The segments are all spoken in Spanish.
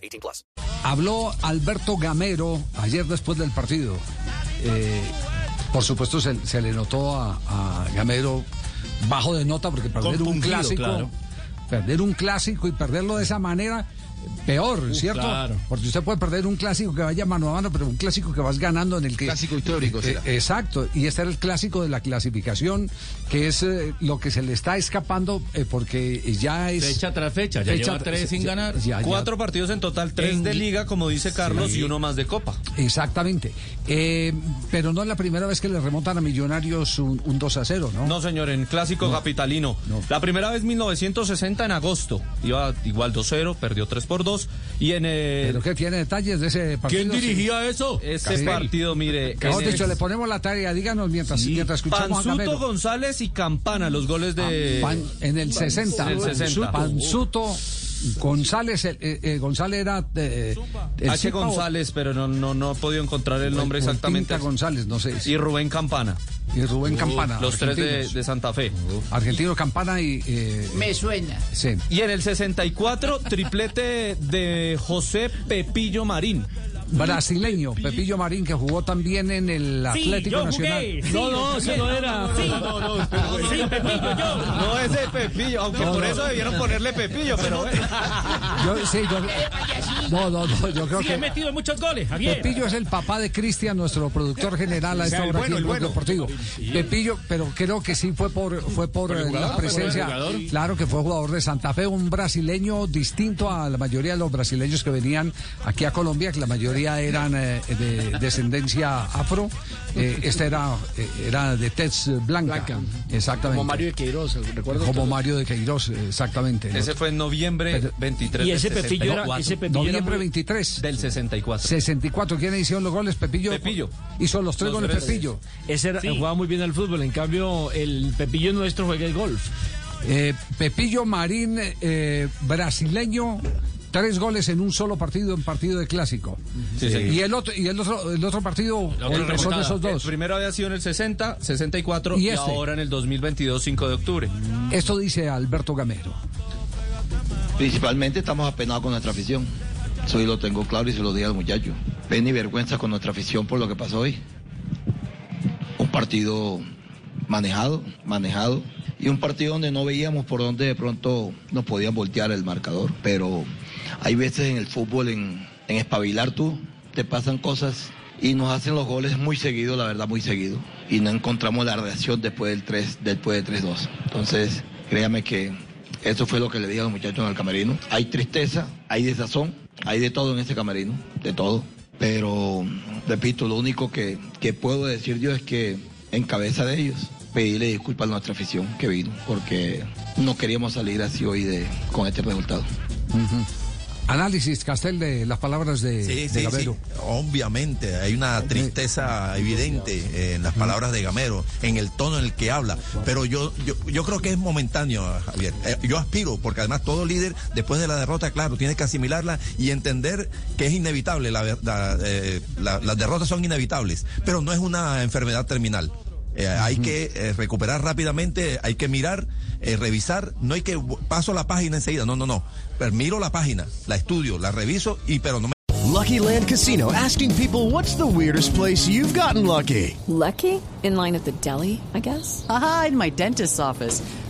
18 plus. Habló Alberto Gamero ayer después del partido. Eh, por supuesto se, se le notó a, a Gamero bajo de nota porque perder un clásico, claro. perder un clásico y perderlo de esa manera peor, ¿cierto? claro. Porque usted puede perder un clásico que vaya mano a mano, pero un clásico que vas ganando en el que... Clásico histórico, Eh, será. exacto, y este era el clásico de la clasificación, que es eh, lo que se le está escapando eh, porque ya es... Fecha tras fecha, ya Fecha lleva tres sin ya- ganar. ya- ya- Cuatro partidos en total, tres En- de liga, como dice Carlos, y uno más de copa. Exactamente. Eh, pero no es la primera vez que le remontan a Millonarios un, un 2 a 0, ¿no? No, señor, en clásico capitalino. No. La primera vez 1960 en agosto. Iba igual 2-0, perdió 3 por 2. Y en el- ¿Pero qué tiene detalles de ese partido? ¿Quién dirigía eso? ese Castel. partido, mire. Mejor en el- dicho, le ponemos la tarea, díganos mientras, mientras escuchamos a Panzuto Gamero. González y Campana, los goles de. Pan- en el 60. En el 60. Panzuto González, eh, eh, González era... eh, el H. Zipa o- González, pero no, no, no he podido encontrar el nombre o exactamente. González, no sé. Y Rubén Campana. Y Rubén Campana. Los tres de, Santa Fe. Argentino Campana y... eh, Me suena. sí. Y en el 64, triplete de José Pepillo Marín. Brasileño, Pepillo Marín, que jugó también en el Atlético Nacional. no, no, ese no era. No, no, Sí, Pepillo, yo. No es de Pepillo, aunque por eso debieron ponerle Pepillo, pero bueno. Yo, sí, yo- no, no, no, yo creo Sí, he que metido en muchos goles, Javier. Pepillo es el papá de Cristian, nuestro productor general a esta hora aquí en Blog Deportivo. Pepillo, pero creo que sí fue por fue por, eh, la presencia. Claro que fue jugador de Santa Fe, un brasileño distinto a la mayoría de los brasileños que venían aquí a Colombia, que la mayoría eran eh, de descendencia afro. Eh, este era eh, era de tez blanca. Exactamente. Como Mario de Queiroz, recuerdo. Como Mario de Queiroz, exactamente. Ese fue en noviembre Pero- 23 Y ese Pepillo era, 64. ese Pepillo muy- 23. Del 64. 64. ¿Quién hicieron los goles? Pepillo. Pepillo. Hizo los tres Los goles tres. Pepillo. ese era- jugaba muy bien al fútbol. En cambio, el Pepillo nuestro juega el golf. Eh, Pepillo Marín, eh, brasileño, tres goles en un solo partido, en partido de clásico. Sí, señor. Y el otro, y el otro, el otro partido, el- son esos El dos. primero había sido en el 60, 64 ¿Y y, este? ahora en el 2022, 5 de octubre. Esto dice Alberto Gamero. Principalmente estamos apenados con nuestra afición. Eso lo tengo claro y se lo digo al muchacho. Pena y vergüenza con nuestra afición por lo que pasó hoy. Un partido manejado, manejado. Y un partido donde no veíamos por dónde de pronto nos podían voltear el marcador. Pero hay veces en el fútbol, en, en espabilar tú, te pasan cosas y nos hacen los goles muy seguido, la verdad, muy seguido. Y no encontramos la reacción después del 3, después del 3-2. Entonces, créame que eso fue lo que le dije a los muchachos en el camerino. Hay tristeza, hay desazón, hay de todo en ese camerino, de todo. Pero, repito, lo único que, que puedo decir yo es que en cabeza de ellos, pedirle disculpas a nuestra afición que vino, porque no queríamos salir así hoy de, con este resultado. Análisis, Castel, de las palabras de, Sí, de sí, sí. Gamero. Obviamente, hay una tristeza evidente en las palabras de Gamero, en el tono en el que habla. Pero yo, yo, yo creo que es momentáneo, Javier. Eh, yo aspiro, porque además todo líder, después de la derrota, claro, tiene que asimilarla y entender que es inevitable. La, eh, la- las derrotas son inevitables, pero no es una enfermedad terminal. Eh, hay que eh, recuperar rápidamente, hay que mirar, eh, revisar, no hay que paso la página enseguida, no, no, no. Pero miro la página, la estudio, la reviso y pero no me Lucky Land Casino asking people what's the weirdest place you've gotten lucky? Lucky? In line at the deli, I guess? Aha, in my dentist's office.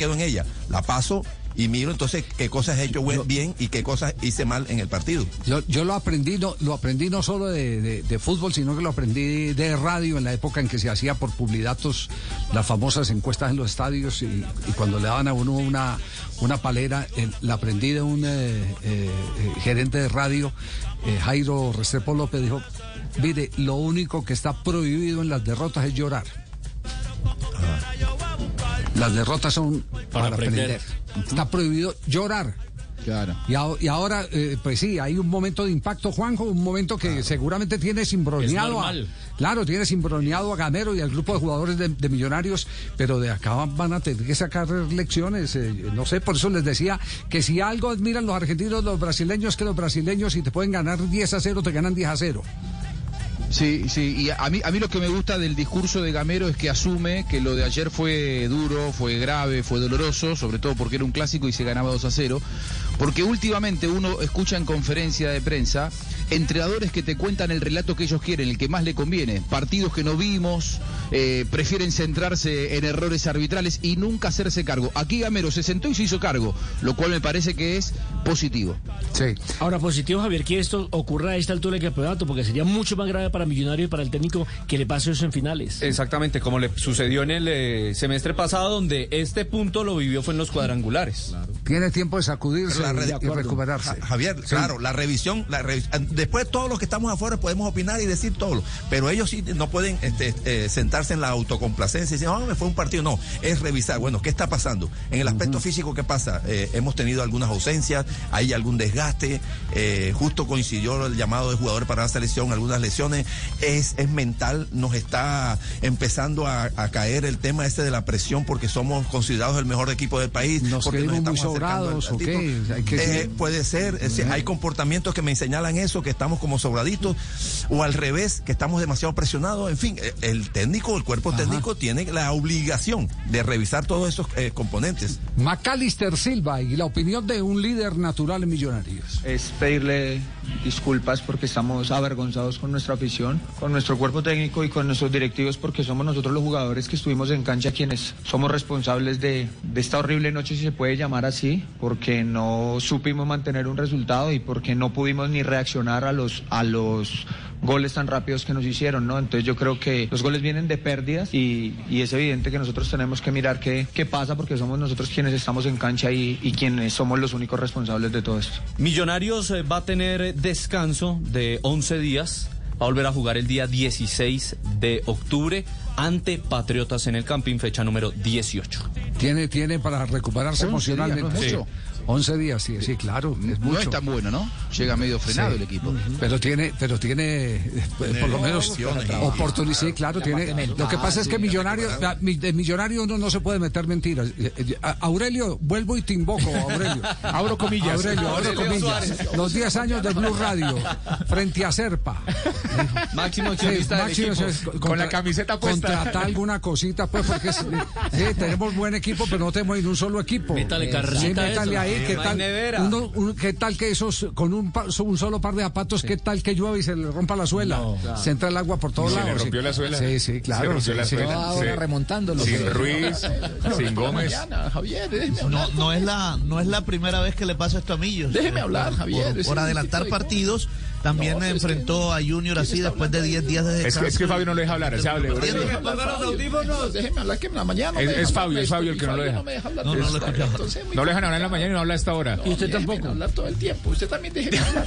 Quedo en ella, la paso y miro entonces qué cosas he hecho bien y qué cosas hice mal en el partido. Yo, yo lo aprendí no, lo aprendí no solo de, de, fútbol, sino que lo aprendí de radio en la época en que se hacía por publidatos las famosas encuestas en los estadios y, cuando le daban a uno una, una palera, la aprendí de un eh, eh, gerente de radio, eh, Jairo Restrepo López, dijo, mire, lo único que está prohibido en las derrotas es llorar. Las derrotas son para, aprender. Está prohibido llorar. Claro. Y, ahora, eh, pues sí, hay un momento de impacto, Juanjo, un momento que seguramente tiene simbroneado a, claro, tiene simbroneado a Gamero y al grupo de jugadores de, Millonarios, pero de acá van a tener que sacar lecciones, eh, no sé, por eso les decía que si algo admiran los argentinos, los brasileños, que los brasileños si te pueden ganar 10 a 0, te ganan 10 a 0. Sí, sí, y a mí, a mí lo que me gusta del discurso de Gamero es que asume que lo de ayer fue duro, fue grave, fue doloroso, sobre todo porque era un clásico y se ganaba 2 a 0, porque últimamente uno escucha en conferencia de prensa entrenadores que te cuentan el relato que ellos quieren, el que más le conviene, partidos que no vimos, eh, prefieren centrarse en errores arbitrales y nunca hacerse cargo. Aquí Gamero se sentó y se hizo cargo, lo cual me parece que es positivo. Sí. Ahora, positivo, Javier, que esto ocurra a esta altura del campeonato, porque sería mucho más grave para para Millonario y para el técnico que le pase eso en finales. Exactamente, como le sucedió en el eh, semestre pasado, donde este punto lo vivió fue en los cuadrangulares. Tiene tiempo de sacudirse y, recuperarse. Javier, claro, la revisión, la después todos los que estamos afuera podemos opinar y decir todo, pero ellos sí no pueden este, eh, sentarse en la autocomplacencia y decir, no, me fue un partido. No, es revisar, bueno, ¿qué está pasando? En el aspecto físico, ¿qué pasa? Eh, hemos tenido algunas ausencias, hay algún desgaste, justo coincidió el llamado de jugadores para la selección, algunas lesiones, es, es mental, nos está empezando a, caer el tema este de la presión porque somos considerados el mejor equipo del país. Nos porque nos estamos muy sobrados, ¿o qué? Eh, puede ser, hay comportamientos que me señalan eso, que estamos como sobraditos, o al revés, que estamos demasiado presionados. En fin, eh, el técnico, el cuerpo técnico tiene la obligación de revisar todos esos eh, componentes. Macalister Silva y la opinión de un líder natural en Millonarios. Es pedirle disculpas porque estamos avergonzados con nuestra afición, con nuestro cuerpo técnico y con nuestros directivos porque somos nosotros los jugadores que estuvimos en cancha quienes somos responsables de, esta horrible noche, si se puede llamar así, porque no supimos mantener un resultado y porque no pudimos ni reaccionar a los, a los goles tan rápidos que nos hicieron, ¿no? Entonces yo creo que los goles vienen de pérdidas y, es evidente que nosotros tenemos que mirar qué, qué pasa porque somos nosotros quienes estamos en cancha y, y quienes somos los únicos responsables de todo esto. Millonarios eh, va a tener descanso de 11 días. Va a volver a jugar el día 16 de octubre ante Patriotas en el Camping, fecha número 18. Tiene, tiene para recuperarse emocionalmente. 11 días, sí, sí, claro. Es no es tan bueno, ¿no? Llega medio frenado el equipo. Pero tiene, pero tiene, eh, por lo menos oportunidad. Sí, claro, tiene. Lo que pasa es que millonario, de millonario uno no se puede meter mentiras. Eh, eh, Aurelio, vuelvo y te invoco, Aurelio. Abro comillas. Aurelio, abro comillas. Los 10 años de Blue Radio frente a Serpa. Máximo accionista Con la camiseta puesta. Contratar alguna cosita, pues, porque sí, tenemos buen equipo, pero no tenemos ni un solo equipo. Métale carrera. ahí ¿qué tal? ¿Qué tal que esos, con un, un solo par de zapatos, qué tal que llueve y se le rompa la suela? Se entra el agua por todos lados. Se le rompió la suela. Sí, sí, claro. Se rompió la suela. Ahora remontándolo. Sin Ruiz, sin Gómez. no, no, es la, no es la primera vez que le pasa esto a Millos. Déjeme hablar, Javier. Por, adelantar partidos. También enfrentó a Junior así después de 10 días de descanso. Es que, Fabio no le deja hablar. Se hable. Déjeme hablar que en la mañana. Es, Fabio, es Fabio el que no lo deja. No, no lo escuchaba. No le dejan hablar en la mañana y no habla a esta hora. Y usted tampoco. hablar todo el tiempo. Usted también deje hablar.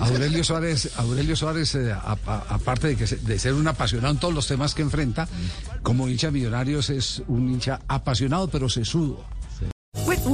Aurelio Suárez, Aurelio Suárez eh, aparte de, que, de ser un apasionado en todos los temas que enfrenta, como hincha millonarios es un hincha apasionado pero sesudo.